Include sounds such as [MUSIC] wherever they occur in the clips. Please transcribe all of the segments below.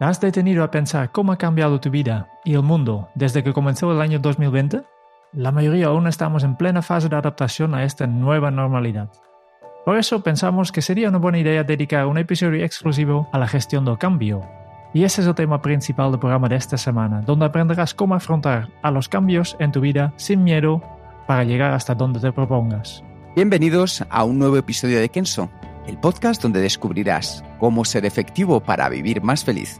¿Has detenido a pensar cómo ha cambiado tu vida y el mundo desde que comenzó el año 2020? La mayoría aún estamos en plena fase de adaptación a esta nueva normalidad. Por eso pensamos que sería una buena idea dedicar un episodio exclusivo a la gestión del cambio. Y ese es el tema principal del programa de esta semana, donde aprenderás cómo afrontar a los cambios en tu vida sin miedo para llegar hasta donde te propongas. Bienvenidos a un nuevo episodio de Kenso, el podcast donde descubrirás cómo ser efectivo para vivir más feliz.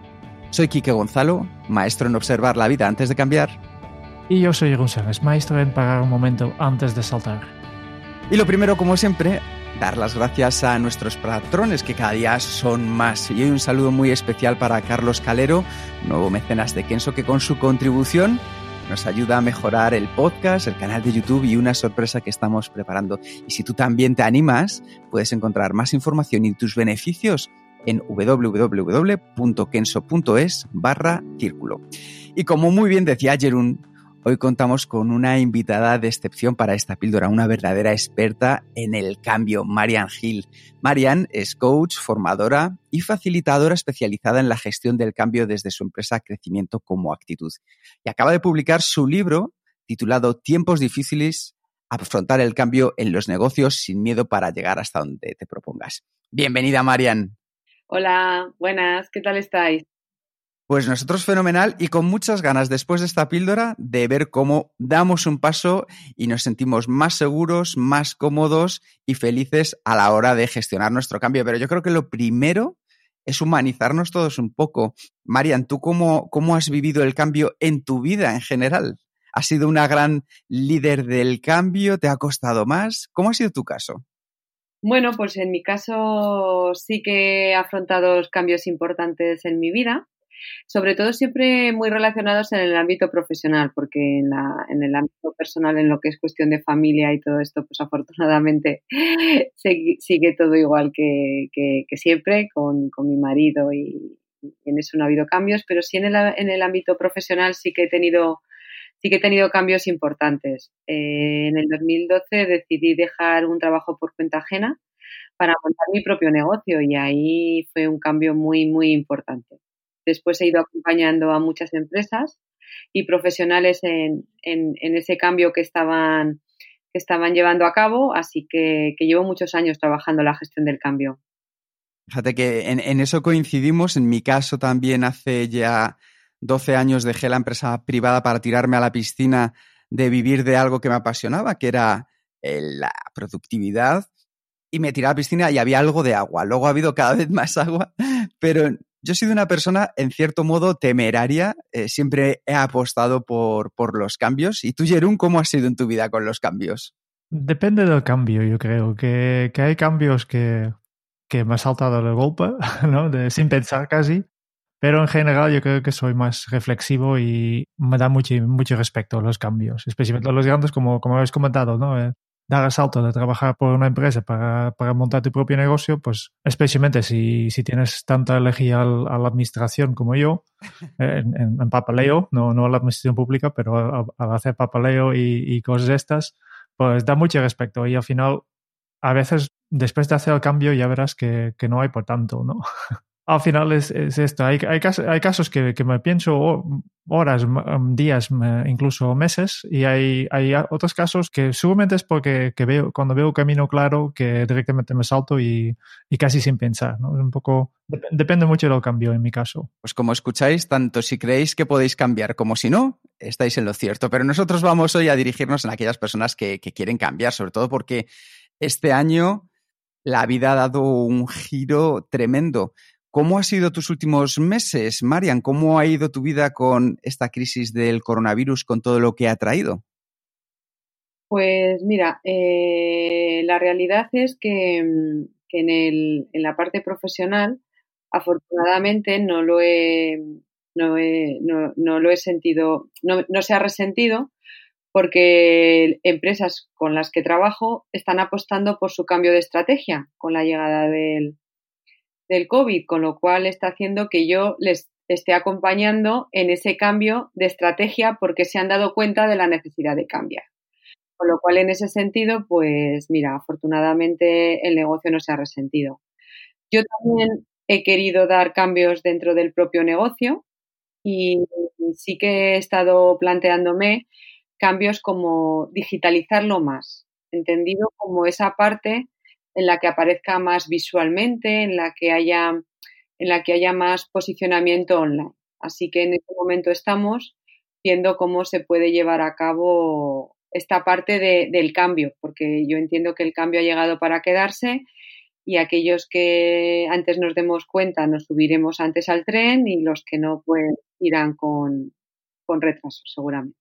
Soy Quique Gonzalo, maestro en observar la vida antes de cambiar. Y yo soy González, maestro en parar un momento antes de saltar. Y lo primero, como siempre, dar las gracias a nuestros patrones que cada día son más. Y hoy un saludo muy especial para Carlos Calero, nuevo mecenas de Kenso, que con su contribución nos ayuda a mejorar el podcast, el canal de YouTube y una sorpresa que estamos preparando. Y si tú también te animas, puedes encontrar más información y tus beneficios en www.kenso.es barra círculo. Y como muy bien decía Jerún, hoy contamos con una invitada de excepción para esta píldora, una verdadera experta en el cambio, Marian Hill. Marian es coach, formadora y facilitadora especializada en la gestión del cambio desde su empresa Crecimiento como Actitud. Y acaba de publicar su libro titulado Tiempos difíciles, afrontar el cambio en los negocios sin miedo para llegar hasta donde te propongas. Bienvenida, Marian. Hola, buenas, ¿qué tal estáis? Pues nosotros fenomenal y con muchas ganas después de esta píldora de ver cómo damos un paso y nos sentimos más seguros, más cómodos y felices a la hora de gestionar nuestro cambio. Pero yo creo que lo primero es humanizarnos todos un poco. Marian, ¿tú cómo, cómo has vivido el cambio en tu vida en general? ¿Has sido una gran líder del cambio? ¿Te ha costado más? ¿Cómo ha sido tu caso? Bueno, pues en mi caso sí que he afrontado cambios importantes en mi vida, sobre todo siempre muy relacionados en el ámbito profesional, porque en, la, en el ámbito personal, en lo que es cuestión de familia y todo esto, pues afortunadamente [LAUGHS] sigue, todo igual que, que, siempre con, con, mi marido y, en eso no ha habido cambios, pero sí en el, en el ámbito profesional sí que he tenido sí que he tenido cambios importantes. Eh, en el 2012 decidí dejar un trabajo por cuenta ajena para montar mi propio negocio y ahí fue un cambio muy, muy importante. Después he ido acompañando a muchas empresas y profesionales en, ese cambio que estaban, que estaban llevando a cabo, así que, llevo muchos años trabajando la gestión del cambio. Fíjate que en, en eso coincidimos. En mi caso también hace ya 12 años dejé la empresa privada para tirarme a la piscina de vivir de algo que me apasionaba, que era eh, la productividad, y me tiré a la piscina y había algo de agua. Luego ha habido cada [LAUGHS] vez más agua, pero yo he sido una persona, en cierto modo, temeraria. Eh, siempre he apostado por, por los cambios. ¿Y tú, Jerún, cómo has sido en tu vida con los cambios? Depende del cambio, yo creo. Que, que hay cambios que, que me ha saltado [LAUGHS] de golpe, ¿no? Sin pensar casi. Pero en general yo creo que soy más reflexivo y me da mucho, mucho respeto a los cambios, especialmente los grandes, como, como habéis comentado, ¿no? Eh, dar el salto de trabajar por una empresa para, para montar tu propio negocio, pues especialmente si, si tienes tanta elegía a la administración como yo, [LAUGHS] eh, en, en, papeleo, no, no a la administración pública, pero al hacer papeleo y, y cosas estas, pues da mucho respeto y al final a veces después de hacer el cambio ya verás que, que no hay por tanto, ¿no? [LAUGHS] al final es, esto. Hay, hay, casos, que, me pienso horas, días, incluso meses, y hay, hay otros casos que seguramente es porque veo, cuando veo camino claro que directamente me salto y, casi sin pensar. ¿no? un poco, depende mucho del cambio en mi caso. Pues como escucháis, tanto si creéis que podéis cambiar como si no, estáis en lo cierto. Pero nosotros vamos hoy a dirigirnos en aquellas personas que, que quieren cambiar, sobre todo porque este año la vida ha dado un giro tremendo. ¿Cómo ha sido tus últimos meses, Marian? ¿Cómo ha ido tu vida con esta crisis del coronavirus, con todo lo que ha traído? Pues mira, eh, la realidad es que, mm, en, el, en, la parte profesional, afortunadamente no lo he, no, lo he sentido, no, se ha resentido porque empresas con las que trabajo están apostando por su cambio de estrategia con la llegada del, del COVID, con lo cual está haciendo que yo les esté acompañando en ese cambio de estrategia porque se han dado cuenta de la necesidad de cambiar. Con lo cual, en ese sentido, pues mira, afortunadamente el negocio no se ha resentido. Yo también he querido dar cambios dentro del propio negocio y sí que he estado planteándome cambios como digitalizarlo más, entendido como esa parte en la que aparezca más visualmente, en la que haya, en la que haya más posicionamiento online. Así que en este momento estamos viendo cómo se puede llevar a cabo esta parte del cambio, porque yo entiendo que el cambio ha llegado para quedarse y aquellos que antes nos demos cuenta nos subiremos antes al tren y los que no, pues irán con, con retraso, seguramente.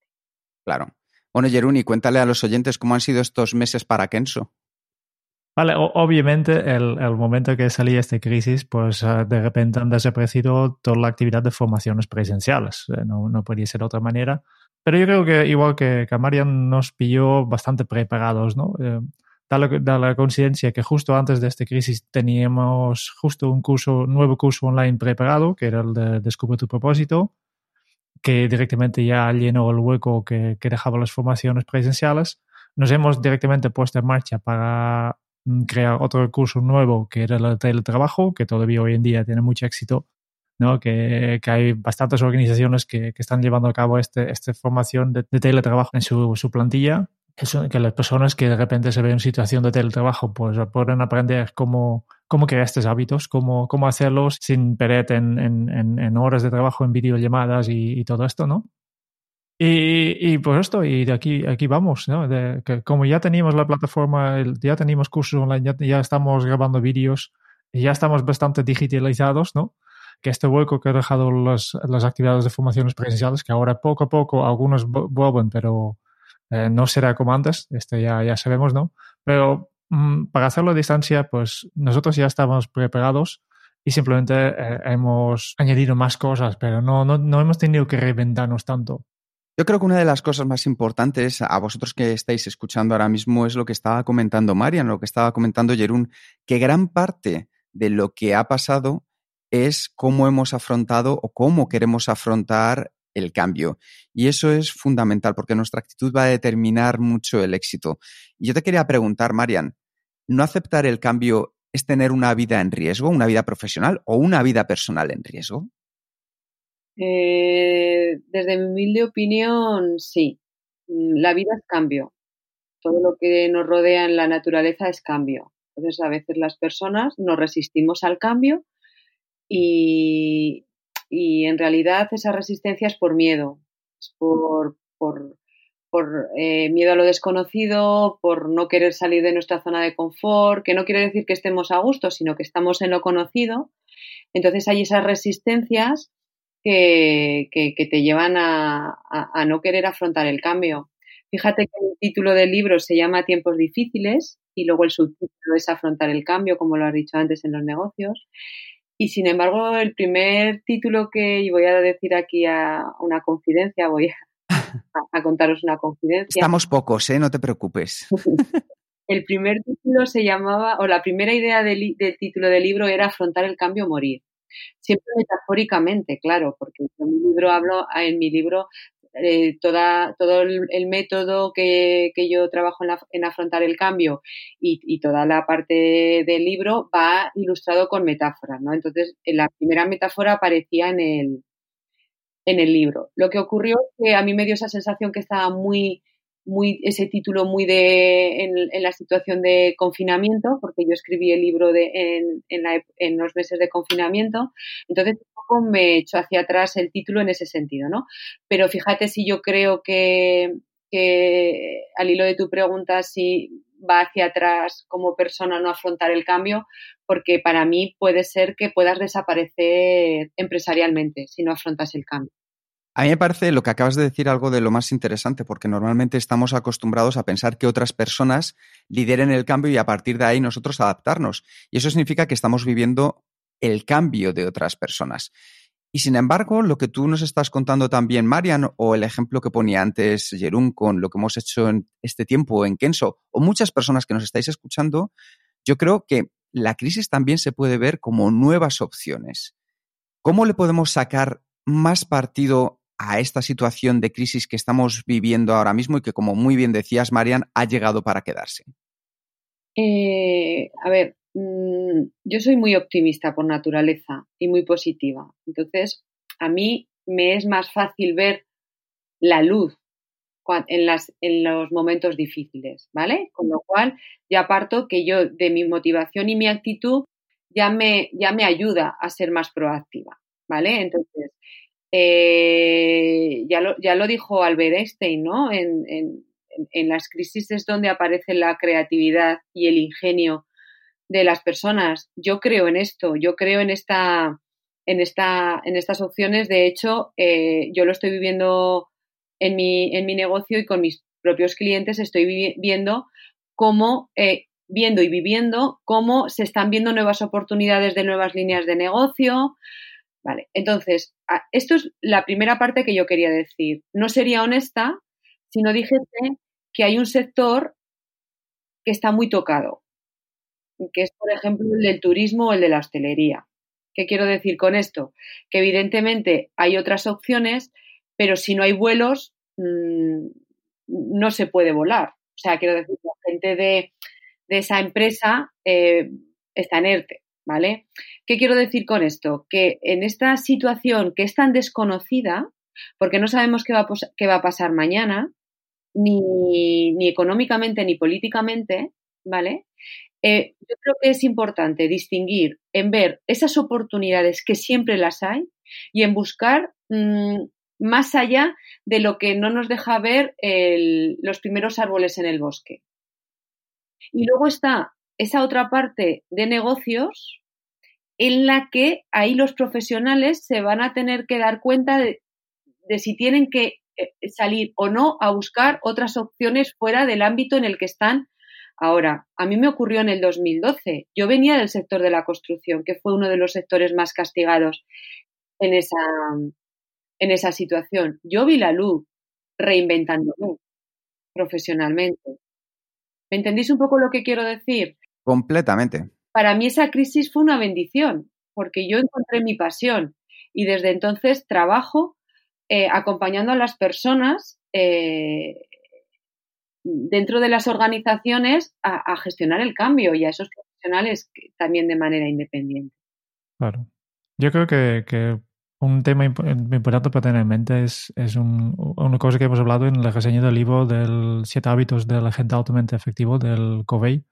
Claro. Bueno, Jeruni, cuéntale a los oyentes cómo han sido estos meses para Kenso. Vale, obviamente el, el, momento que salía esta crisis, pues eh, de repente han desaparecido toda la actividad de formaciones presenciales. Eh, no, no podía ser de otra manera. Pero yo creo que igual que, que Marian nos pilló bastante preparados, ¿no? Eh, da, la, coincidencia que justo antes de esta crisis teníamos justo un curso, nuevo curso online preparado, que era el de Descubre tu propósito, que directamente ya llenó el hueco que, que las formaciones presenciales. Nos hemos directamente puesto en marcha para crear otro curso nuevo que era el de teletrabajo, que todavía hoy en día tiene mucho éxito ¿no? Que, que, hay bastantes organizaciones que, que, están llevando a cabo este, esta formación de, teletrabajo en su, su plantilla, que, son, que las personas que de repente se ven en situación de teletrabajo pues pueden aprender cómo, cómo crear estos hábitos, cómo, cómo hacerlos sin perder en, en, en, horas de trabajo en videollamadas y, y todo esto, ¿no? Y, y, pues esto, y de aquí, aquí vamos, ¿no? De, que como ya teníamos la plataforma, ya teníamos cursos online, ya, ya estamos grabando vídeos, ya estamos bastante digitalizados, ¿no? que este hueco que ha dejado las, las actividades de formaciones presenciales, que ahora poco a poco algunos vuelven, pero eh, no será como antes, ya, ya sabemos, ¿no? Pero mm, para hacerlo a distancia, pues nosotros ya estábamos preparados y simplemente eh, hemos añadido más cosas, pero no, no, no hemos tenido que reinventarnos tanto. Yo creo que una de las cosas más importantes a vosotros que estáis escuchando ahora mismo es lo que estaba comentando Marian, lo que estaba comentando Jerún, que gran parte de lo que ha pasado es cómo hemos afrontado o cómo queremos afrontar el cambio. Y eso es fundamental porque nuestra actitud va a determinar mucho el éxito. Y yo te quería preguntar, Marian, ¿no aceptar el cambio es tener una vida en riesgo, una vida profesional o una vida personal en riesgo? Eh, desde mi humilde opinión, sí. Mm, la vida es cambio. Todo lo que nos rodea en la naturaleza es cambio. Entonces, a veces las personas nos resistimos al cambio y, en realidad esa resistencia es por miedo, es por, por, por eh, miedo a lo desconocido, por no querer salir de nuestra zona de confort, que no quiere decir que estemos a gusto, sino que estamos en lo conocido. Entonces hay esas resistencias que, que, te llevan a, a, no querer afrontar el cambio. Fíjate que el título del libro se llama Tiempos difíciles y luego el subtítulo es Afrontar el cambio, como lo has dicho antes en los negocios. Y sin embargo, el primer título que, y voy a decir aquí a una confidencia, voy a, [LAUGHS] contaros una confidencia. Estamos pocos, ¿eh? No te preocupes. [LAUGHS] el primer título se llamaba, o la primera idea del, del título del libro era afrontar el cambio o morir siempre metafóricamente, claro, porque en mi libro hablo, en mi libro eh, toda, todo el, método que, que, yo trabajo en, en afrontar el cambio y, y, toda la parte del libro va ilustrado con metáforas, ¿no? Entonces, la primera metáfora aparecía en el, en el libro. Lo que ocurrió es que a mí me dio esa sensación que estaba muy muy, ese título muy de, en, la situación de confinamiento, porque yo escribí el libro de, en, en, la, en, los meses de confinamiento, entonces un poco me echó hacia atrás el título en ese sentido, ¿no? Pero fíjate si yo creo que, que al hilo de tu pregunta, si va hacia atrás como persona no afrontar el cambio, porque para mí puede ser que puedas desaparecer empresarialmente si no afrontas el cambio. A mí me parece lo que acabas de decir algo de lo más interesante, porque normalmente estamos acostumbrados a pensar que otras personas lideren el cambio y a partir de ahí nosotros adaptarnos. Y eso significa que estamos viviendo el cambio de otras personas. Y sin embargo, lo que tú nos estás contando también, Marian, o el ejemplo que ponía antes Jerún con lo que hemos hecho en este tiempo en Kenso, o muchas personas que nos estáis escuchando, yo creo que la crisis también se puede ver como nuevas opciones. ¿Cómo le podemos sacar más partido a esta situación de crisis que estamos viviendo ahora mismo y que, como muy bien decías, Marian, ha llegado para quedarse? Eh, a ver, Mm, yo soy muy optimista por naturaleza y muy positiva. Entonces, a mí me es más fácil ver la luz en, en los momentos difíciles, ¿vale? Con lo cual, ya parto que yo de mi motivación y mi actitud ya me, ya me ayuda a ser más proactiva, ¿vale? Entonces, eh, ya, lo, ya lo dijo Albert Einstein, ¿no? En, en, las crisis es donde aparece la creatividad y el ingenio de las personas. Yo creo en esto, yo creo en esta, en esta, en estas opciones. De hecho, eh, yo lo estoy viviendo en mi, en mi negocio y con mis propios clientes estoy viendo cómo, eh, viendo y viviendo cómo se están viendo nuevas oportunidades de nuevas líneas de negocio. Vale, entonces, esto es la primera parte que yo quería decir. No sería honesta si no dijese que hay un sector que está muy tocado que es, por ejemplo, el del turismo o el de la hostelería. ¿Qué quiero decir con esto? Que evidentemente hay otras opciones, pero si no hay vuelos, mm, no se puede volar. O sea, quiero decir, la gente de, esa empresa eh, está en ERTE, ¿vale? ¿Qué quiero decir con esto? Que en esta situación que es tan desconocida, porque no sabemos qué va a, pasar mañana, ni, ni económicamente ni políticamente, ¿vale? Eh, yo creo que es importante distinguir en ver esas oportunidades que siempre las hay y en buscar mm, más allá de lo que no nos deja ver los primeros árboles en el bosque. Y luego está esa otra parte de negocios en la que ahí los profesionales se van a tener que dar cuenta de si tienen que eh, salir o no a buscar otras opciones fuera del ámbito en el que están Ahora, a mí me ocurrió en el 2012. Yo venía del sector de la construcción, que fue uno de los sectores más castigados en esa, en esa situación. Yo vi la luz reinventándome profesionalmente. ¿Me entendéis un poco lo que quiero decir? Completamente. Para mí esa crisis fue una bendición, porque yo encontré mi pasión y desde entonces trabajo eh, acompañando a las personas eh, dentro de las organizaciones a, gestionar el cambio y a esos profesionales también de manera independiente. Claro. Yo creo que, un tema importante para tener en mente es, es una cosa que hemos hablado en la reseña del libro del Siete hábitos de la gente altamente efectivo del Covey,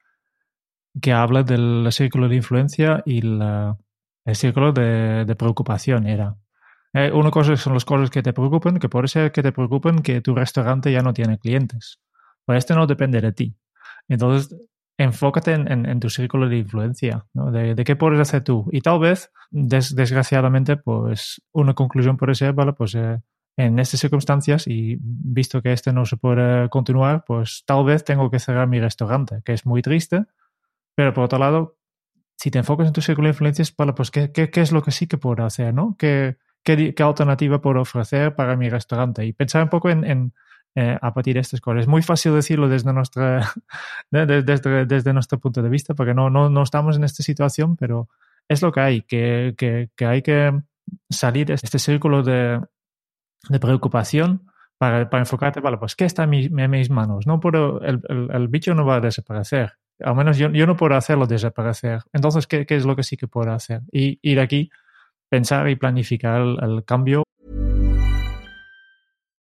que habla del círculo de influencia y el círculo de, preocupación. Era. Eh, una cosa son las cosas que te preocupan, que puede ser que te preocupen que tu restaurante ya no tiene clientes pues esto no depende de ti. Entonces, enfócate en, tu círculo de influencia, ¿no? de, qué puedes hacer tú. Y tal vez, desgraciadamente, pues una conclusión puede ser, vale, pues eh, en estas circunstancias y visto que este no se puede continuar, pues tal vez tengo que cerrar mi restaurante, que es muy triste, pero por otro lado, si te enfocas en tu círculo de influencias, pues ¿qué, qué, es lo que sí que puedo hacer, ¿no? ¿Qué, qué, alternativa puedo ofrecer para mi restaurante? Y pensar un poco en eh, a partir de estas cosas. Es muy fácil decirlo desde, nuestra, [LAUGHS] desde, desde, nuestro punto de vista, porque no, no, no, estamos en esta situación, pero es lo que hay, que, que, que hay que salir de este círculo de, preocupación para, para, enfocarte, vale, pues ¿qué está en, mis manos? No puedo, el, el, bicho no va a desaparecer. Al menos yo, yo no puedo hacerlo desaparecer. Entonces, ¿qué, ¿qué, es lo que sí que puedo hacer? Y ir aquí, pensar y planificar el, el cambio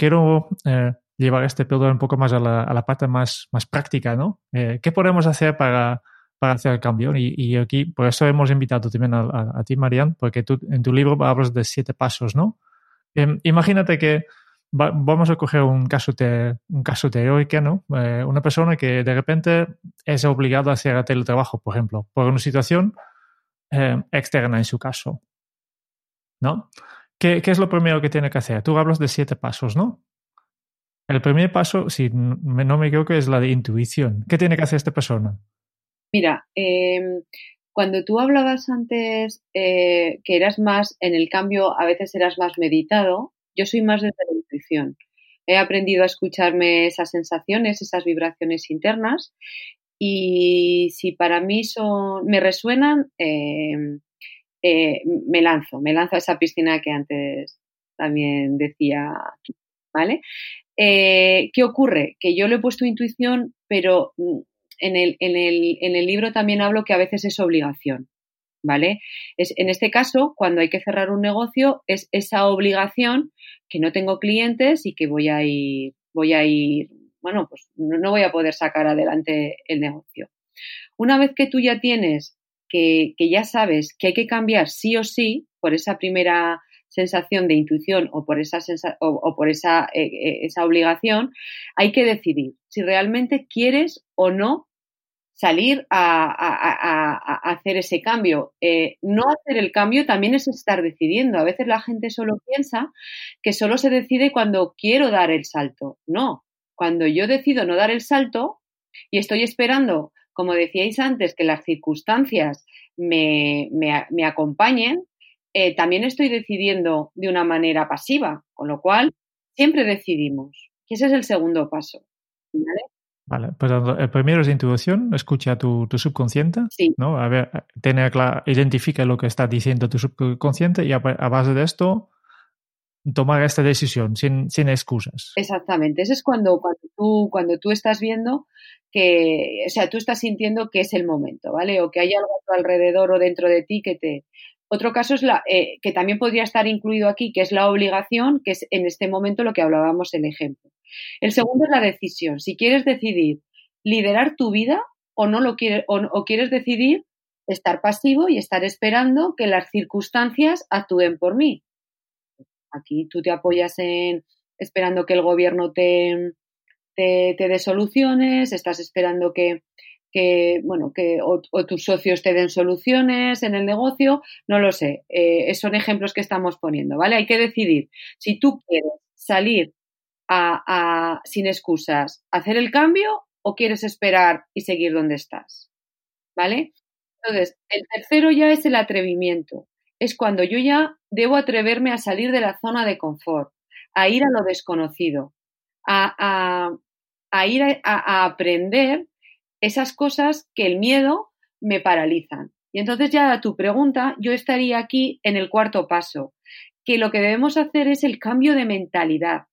Quiero eh, llevar este píldora un poco más a la, a la parte más, más práctica, ¿no? Eh, ¿Qué podemos hacer para, para hacer el cambio? Y, y, aquí, por eso hemos invitado también a, a, a ti, Marian, porque tú en tu libro hablas de siete pasos, ¿no? Eh, imagínate que va, vamos a coger un caso, te, un caso teórico, ¿no? Eh, una persona que de repente es obligada a hacer teletrabajo, por ejemplo, por una situación eh, externa en su caso, ¿no? ¿Qué, ¿Qué, es lo primero que tiene que hacer? Tú hablas de siete pasos, ¿no? El primer paso, si no me equivoco, es la de intuición. ¿Qué tiene que hacer esta persona? Mira, eh, cuando tú hablabas antes eh, que eras más, en el cambio, a veces eras más meditado, yo soy más desde la intuición. He aprendido a escucharme esas sensaciones, esas vibraciones internas y si para mí son, me resuenan, eh, eh, me lanzo, me lanzo a esa piscina que antes también decía, ¿vale? Eh, ¿Qué ocurre? Que yo le he puesto intuición, pero en el, en, el, en el libro también hablo que a veces es obligación, ¿vale? Es, en este caso, cuando hay que cerrar un negocio, es esa obligación que no tengo clientes y que voy a ir, voy a ir, bueno, pues no, no voy a poder sacar adelante el negocio. Una vez que tú ya tienes que, ya sabes que hay que cambiar sí o sí por esa primera sensación de intuición o por esa, o, por esa, eh, esa obligación, hay que decidir si realmente quieres o no salir a hacer ese cambio. Eh, no hacer el cambio también es estar decidiendo. A veces la gente solo piensa que solo se decide cuando quiero dar el salto. No, cuando yo decido no dar el salto y estoy esperando como decíais antes, que las circunstancias me, me, me acompañen, eh, también estoy decidiendo de una manera pasiva, con lo cual siempre decidimos. Y ese es el segundo paso. ¿vale? Vale, pues el primero es intuición, escucha tu, tu subconsciente, sí. ¿no? A ver, tener claro, identifica lo que está diciendo tu subconsciente y a, a base de esto tomar esta decisión sin, sin excusas. Exactamente, eso es cuando, cuando, tú, cuando tú estás viendo que, o sea, tú estás sintiendo que es el momento, ¿vale? O que hay algo a tu alrededor o dentro de ti que te... Otro caso es la, eh, que también podría estar incluido aquí, que es la obligación, que es en este momento lo que hablábamos el ejemplo. El segundo es la decisión. Si quieres decidir liderar tu vida o no lo quieres, o, o quieres decidir estar pasivo y estar esperando que las circunstancias actúen por mí. Aquí tú te apoyas en esperando que el gobierno te, te, te dé soluciones, estás esperando que, que bueno, que o, tus socios te den soluciones en el negocio, no lo sé. Eh, son ejemplos que estamos poniendo, ¿vale? Hay que decidir si tú quieres salir a, a, sin excusas, hacer el cambio o quieres esperar y seguir donde estás, ¿vale? Entonces, el tercero ya es el atrevimiento. Es cuando yo ya debo atreverme a salir de la zona de confort, a ir a lo desconocido, a, a, ir a, a, aprender esas cosas que el miedo me paralizan. Y entonces ya a tu pregunta, yo estaría aquí en el cuarto paso, que lo que debemos hacer es el cambio de mentalidad.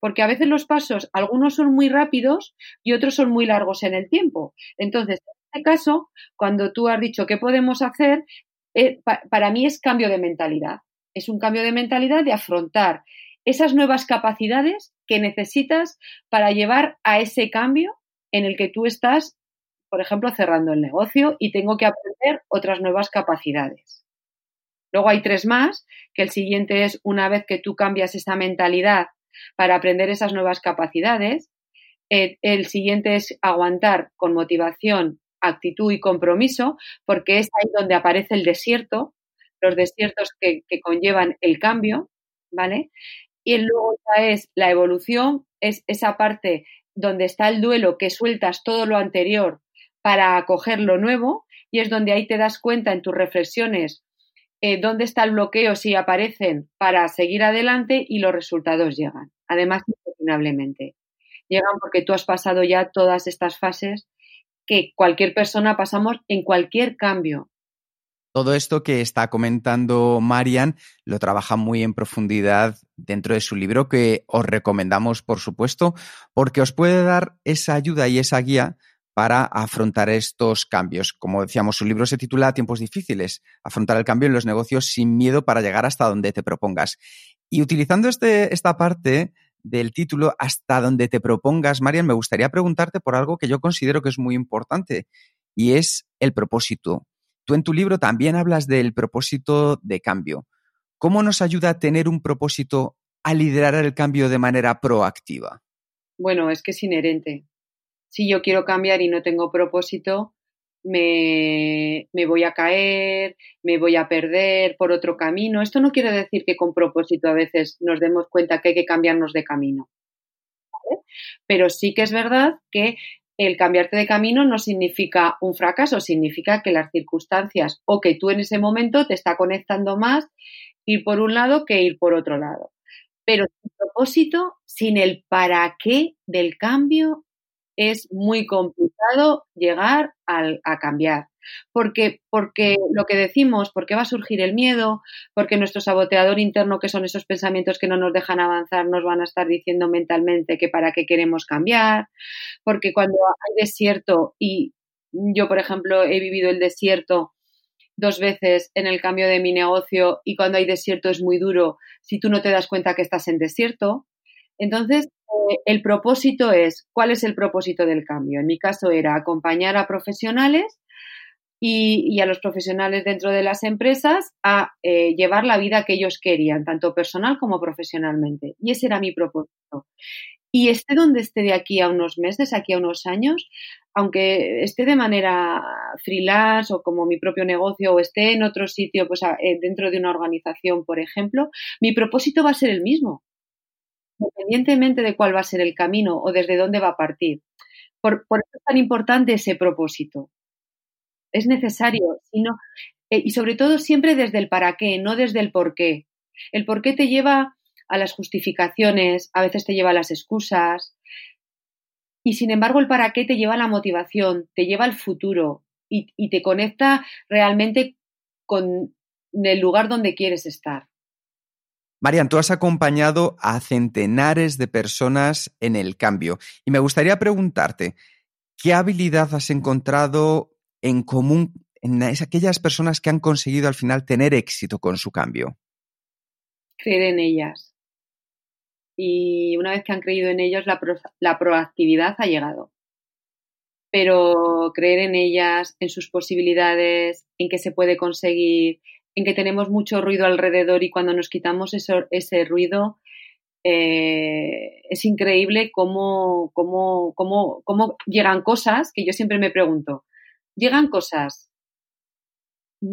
Porque a veces los pasos, algunos son muy rápidos y otros son muy largos en el tiempo. Entonces, en este caso, cuando tú has dicho qué podemos hacer, eh, pa para mí es cambio de mentalidad. Es un cambio de mentalidad de afrontar esas nuevas capacidades que necesitas para llevar a ese cambio en el que tú estás, por ejemplo, cerrando el negocio y tengo que aprender otras nuevas capacidades. Luego hay tres más, que el siguiente es una vez que tú cambias esa mentalidad para aprender esas nuevas capacidades. Eh, el siguiente es aguantar con motivación, actitud y compromiso, porque es ahí donde aparece el desierto, los desiertos que, que conllevan el cambio, ¿vale? Y luego ya es la evolución, es esa parte donde está el duelo que sueltas todo lo anterior para acoger lo nuevo y es donde ahí te das cuenta en tus reflexiones eh, dónde está el bloqueo si aparecen para seguir adelante y los resultados llegan. Además, incuestionablemente. Llegan porque tú has pasado ya todas estas fases que cualquier persona pasamos en cualquier cambio. Todo esto que está comentando Marian lo trabaja muy en profundidad dentro de su libro que os recomendamos, por supuesto, porque os puede dar esa ayuda y esa guía para afrontar estos cambios. Como decíamos, su libro se titula Tiempos difíciles, afrontar el cambio en los negocios sin miedo para llegar hasta donde te propongas. Y utilizando este, esta parte del título, hasta donde te propongas, Marian, me gustaría preguntarte por algo que yo considero que es muy importante y es el propósito. Tú en tu libro también hablas del propósito de cambio. ¿Cómo nos ayuda a tener un propósito a liderar el cambio de manera proactiva? Bueno, es que es inherente si yo quiero cambiar y no tengo propósito, me, voy a caer, me voy a perder por otro camino. Esto no quiere decir que con propósito a veces nos demos cuenta que hay que cambiarnos de camino. Pero sí que es verdad que el cambiarte de camino no significa un fracaso, significa que las circunstancias o que tú en ese momento te está conectando más ir por un lado que ir por otro lado. Pero sin propósito, sin el para qué del cambio, es muy complicado llegar a cambiar. Porque, porque lo que decimos, porque va a surgir el miedo, porque nuestro saboteador interno, que son esos pensamientos que no nos dejan avanzar, nos van a estar diciendo mentalmente que para qué queremos cambiar, porque cuando hay desierto, y yo, por ejemplo, he vivido el desierto dos veces en el cambio de mi negocio, y cuando hay desierto es muy duro si tú no te das cuenta que estás en desierto. Entonces, el propósito es, ¿cuál es el propósito del cambio? En mi caso era acompañar a profesionales y, a los profesionales dentro de las empresas a eh, llevar la vida que ellos querían, tanto personal como profesionalmente. Y ese era mi propósito. Y esté donde esté de aquí a unos meses, aquí a unos años, aunque esté de manera freelance o como mi propio negocio o esté en otro sitio, pues eh, dentro de una organización, por ejemplo, mi propósito va a ser el mismo independientemente de cuál va a ser el camino o desde dónde va a partir. Por, eso es tan importante ese propósito. Es necesario, sino, eh, y sobre todo siempre desde el para qué, no desde el por qué. El por qué te lleva a las justificaciones, a veces te lleva a las excusas, y sin embargo el para qué te lleva a la motivación, te lleva al futuro y, y te conecta realmente con el lugar donde quieres estar. Marian, tú has acompañado a centenares de personas en el cambio y me gustaría preguntarte, ¿qué habilidad has encontrado en común en aquellas personas que han conseguido al final tener éxito con su cambio? Creer en ellas. Y una vez que han creído en ellas, la, la proactividad ha llegado. Pero creer en ellas, en sus posibilidades, en que se puede conseguir, en que tenemos mucho ruido alrededor y cuando nos quitamos ese ruido eh, es increíble cómo, cómo, cómo, cómo llegan cosas que yo siempre me pregunto. ¿Llegan cosas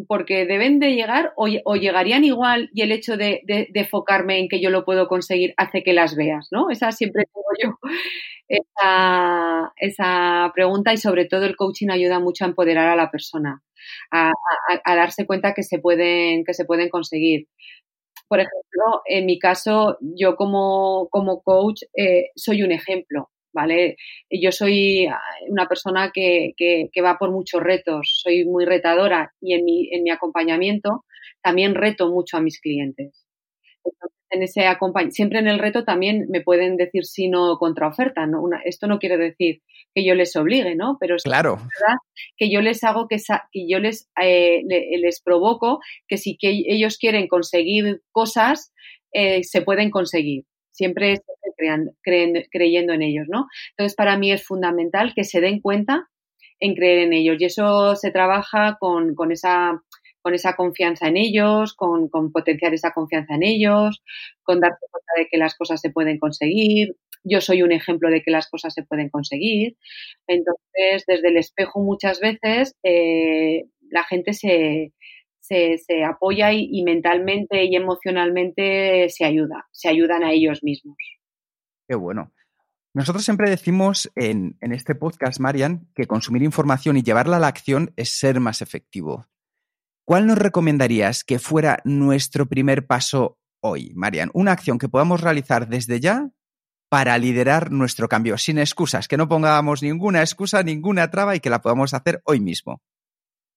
porque deben de llegar o, llegarían igual y el hecho de, de, enfocarme en que yo lo puedo conseguir hace que las veas, ¿no? Esa siempre tengo yo [LAUGHS] esa, esa pregunta y sobre todo el coaching ayuda mucho a empoderar a la persona a, darse cuenta que se pueden, que se pueden conseguir. Por ejemplo, en mi caso, yo como, como coach eh, soy un ejemplo, ¿vale? Yo soy una persona que, que, que, va por muchos retos, soy muy retadora y en mi, en mi acompañamiento también reto mucho a mis clientes en ese siempre en el reto también me pueden decir si no contraoferta, ¿no? esto no quiere decir que yo les obligue, ¿no? Pero es claro. verdad que yo les hago que, que yo les, eh, les provoco que si que ellos quieren conseguir cosas, eh, se pueden conseguir. Siempre crean, creyendo en ellos, ¿no? Entonces, para mí es fundamental que se den cuenta en creer en ellos. Y eso se trabaja con, esa con esa confianza en ellos, con, con potenciar esa confianza en ellos, con darse cuenta de que las cosas se pueden conseguir. Yo soy un ejemplo de que las cosas se pueden conseguir. Entonces, desde el espejo muchas veces eh, la gente se, se, apoya y, y, mentalmente y emocionalmente se ayuda, se ayudan a ellos mismos. Qué bueno. Nosotros siempre decimos en, en este podcast, Marian, que consumir información y llevarla a la acción es ser más efectivo. ¿Cuál nos recomendarías que fuera nuestro primer paso hoy, Marian? Una acción que podamos realizar desde ya para liderar nuestro cambio, sin excusas, que no pongamos ninguna excusa, ninguna traba y que la podamos hacer hoy mismo.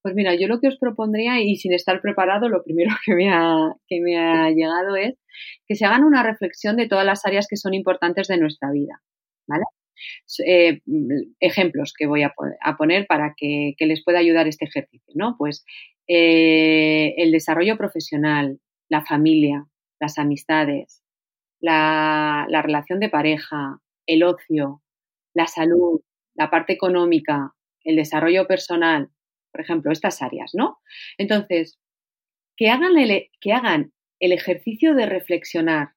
Pues mira, yo lo que os propondría, y sin estar preparado, lo primero [LAUGHS] que me ha, llegado es que se hagan una reflexión de todas las áreas que son importantes de nuestra vida. ¿Vale? Eh, ejemplos que voy a, poner para que, que, les pueda ayudar este ejercicio, ¿no? Pues eh, el desarrollo profesional, la familia, las amistades, la, la relación de pareja, el ocio, la salud, la parte económica, el desarrollo personal, por ejemplo, estas áreas, ¿no? Entonces, que hagan el, que hagan el ejercicio de reflexionar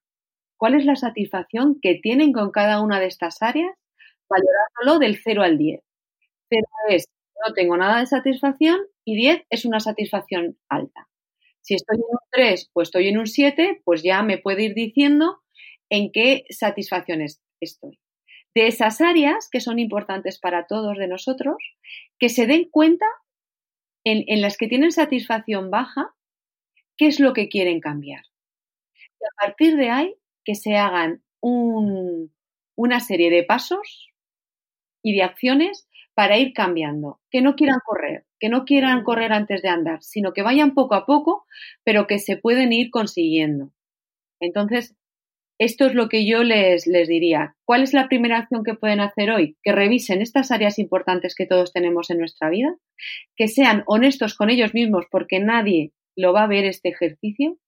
cuál es la satisfacción que tienen con cada una de estas áreas, valorándolo del 0 al 10. 0 es no tengo nada de satisfacción y 10 es una satisfacción alta. Si estoy en un 3 pues estoy en un 7, pues ya me puede ir diciendo en qué satisfacciones estoy. De esas áreas que son importantes para todos de nosotros, que se den cuenta en, las que tienen satisfacción baja, qué es lo que quieren cambiar. Y a partir de ahí, que se hagan un, una serie de pasos y de acciones para ir cambiando. Que no quieran correr, que no quieran correr antes de andar, sino que vayan poco a poco, pero que se pueden ir consiguiendo. Entonces, esto es lo que yo les, les diría. ¿Cuál es la primera acción que pueden hacer hoy? Que revisen estas áreas importantes que todos tenemos en nuestra vida, que sean honestos con ellos mismos porque nadie lo va a ver este ejercicio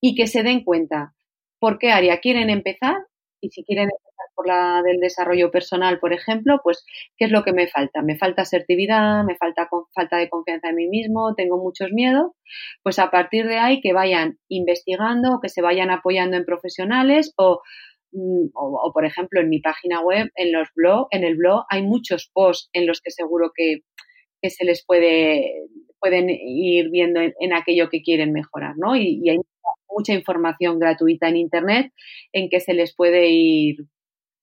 y que se den cuenta por qué área quieren empezar y si quieren empezar por la del desarrollo personal, por ejemplo, pues qué es lo que me falta. Me falta asertividad, me falta falta de confianza en mí mismo, tengo muchos miedos. Pues a partir de ahí que vayan investigando, que se vayan apoyando en profesionales o mm, o, o, por ejemplo en mi página web, en los blog, en el blog hay muchos posts en los que seguro que, que se les puede pueden ir viendo en, en aquello que quieren mejorar, ¿no? Y, y hay mucha información gratuita en Internet en que se les puede ir,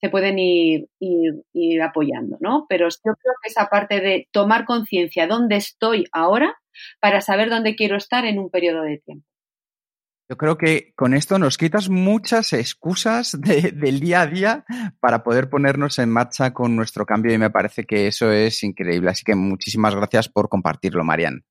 se pueden ir, ir, apoyando, ¿no? Pero yo creo que esa parte de tomar conciencia dónde estoy ahora para saber dónde quiero estar en un periodo de tiempo. Yo creo que con esto nos quitas muchas excusas de, del día a día para poder ponernos en marcha con nuestro cambio y me parece que eso es increíble. Así que muchísimas gracias por compartirlo, Marian.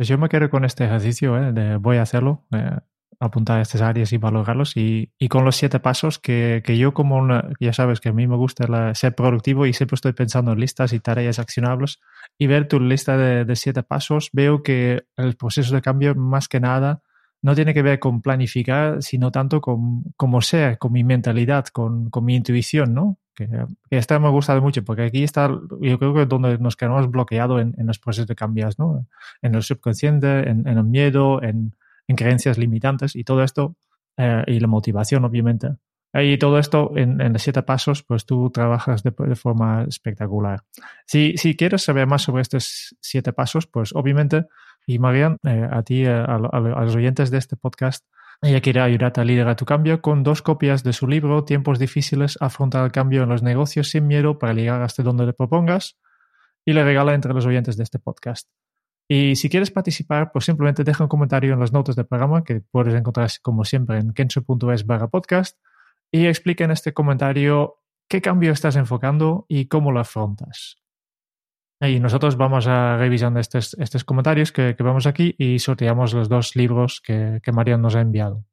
Pues yo me quedo con este ejercicio, ¿eh? de voy a hacerlo, eh, apuntar estas áreas y valorarlos y, y con los siete pasos que, que yo como una, ya sabes que a mí me gusta la, ser productivo y siempre estoy pensando en listas y tareas accionables y ver tu lista de, de siete pasos, veo que el proceso de cambio más que nada no tiene que ver con planificar, sino tanto con cómo ser, con mi mentalidad, con, con mi intuición, ¿no? Que, que esta me ha gustado mucho, porque aquí está, yo creo que donde nos quedamos bloqueados en, en los procesos de cambios, ¿no? En el subconsciente, en, en el miedo, en, en, creencias limitantes y todo esto, eh, y la motivación, obviamente. Y todo esto en, en, los siete pasos, pues tú trabajas de, de forma espectacular. Si, si, quieres saber más sobre estos siete pasos, pues obviamente, y Marian, eh, a ti, a, a, a, los oyentes de este podcast, ella quiere ayudarte a liderar tu cambio con dos copias de su libro Tiempos difíciles, afrontar el cambio en los negocios sin miedo para llegar hasta donde le propongas y le regala entre los oyentes de este podcast. Y si quieres participar, pues simplemente deja un comentario en las notas del programa que puedes encontrar como siempre en kenso.es barra podcast y explica en este comentario qué cambio estás enfocando y cómo lo afrontas. Y nosotros vamos a revisando estos, comentarios que, que, vemos aquí y sorteamos los dos libros que, que Marian nos ha enviado.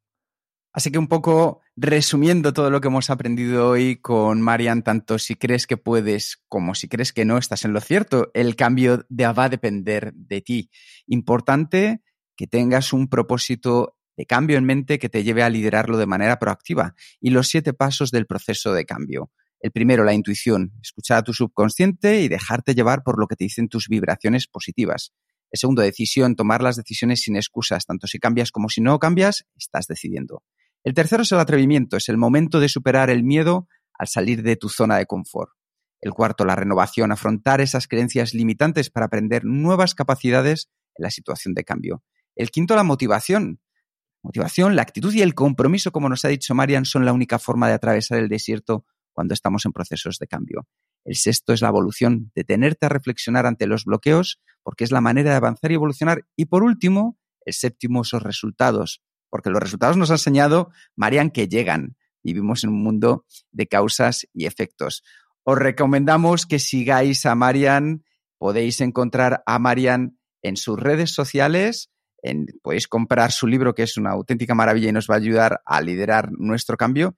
Así que un poco resumiendo todo lo que hemos aprendido hoy con Marian, tanto si crees que puedes como si crees que no, estás en lo cierto. El cambio de, va a depender de ti. Importante que tengas un propósito de cambio en mente que te lleve a liderarlo de manera proactiva y los siete pasos del proceso de cambio. El primero, la intuición, escuchar a tu subconsciente y dejarte llevar por lo que te dicen tus vibraciones positivas. El segundo, decisión, tomar las decisiones sin excusas, tanto si cambias como si no cambias, estás decidiendo. El tercero es el atrevimiento, es el momento de superar el miedo al salir de tu zona de confort. El cuarto, la renovación, afrontar esas creencias limitantes para aprender nuevas capacidades en la situación de cambio. El quinto, la motivación. Motivación, la actitud y el compromiso, como nos ha dicho Marian, son la única forma de atravesar el desierto cuando estamos en procesos de cambio. El sexto es la evolución, detenerte a reflexionar ante los bloqueos, porque es la manera de avanzar y evolucionar. Y por último, el séptimo, esos resultados, porque los resultados nos ha enseñado, Marian, que llegan. Vivimos en un mundo de causas y efectos. Os recomendamos que sigáis a Marian. Podéis encontrar a Marian en sus redes sociales. podéis comprar su libro, que es una auténtica maravilla y nos va a ayudar a liderar nuestro cambio.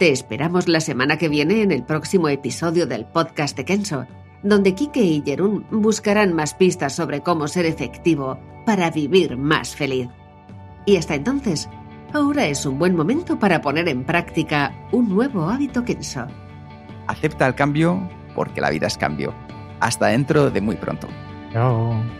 Te esperamos la semana que viene en el próximo episodio del podcast de Kenso, donde Kike y Jerún buscarán más pistas sobre cómo ser efectivo para vivir más feliz. Y hasta entonces, Ahora es un buen momento para poner en práctica un nuevo hábito Kenso. Acepta el cambio porque la vida es cambio. Hasta dentro de muy pronto. Chao.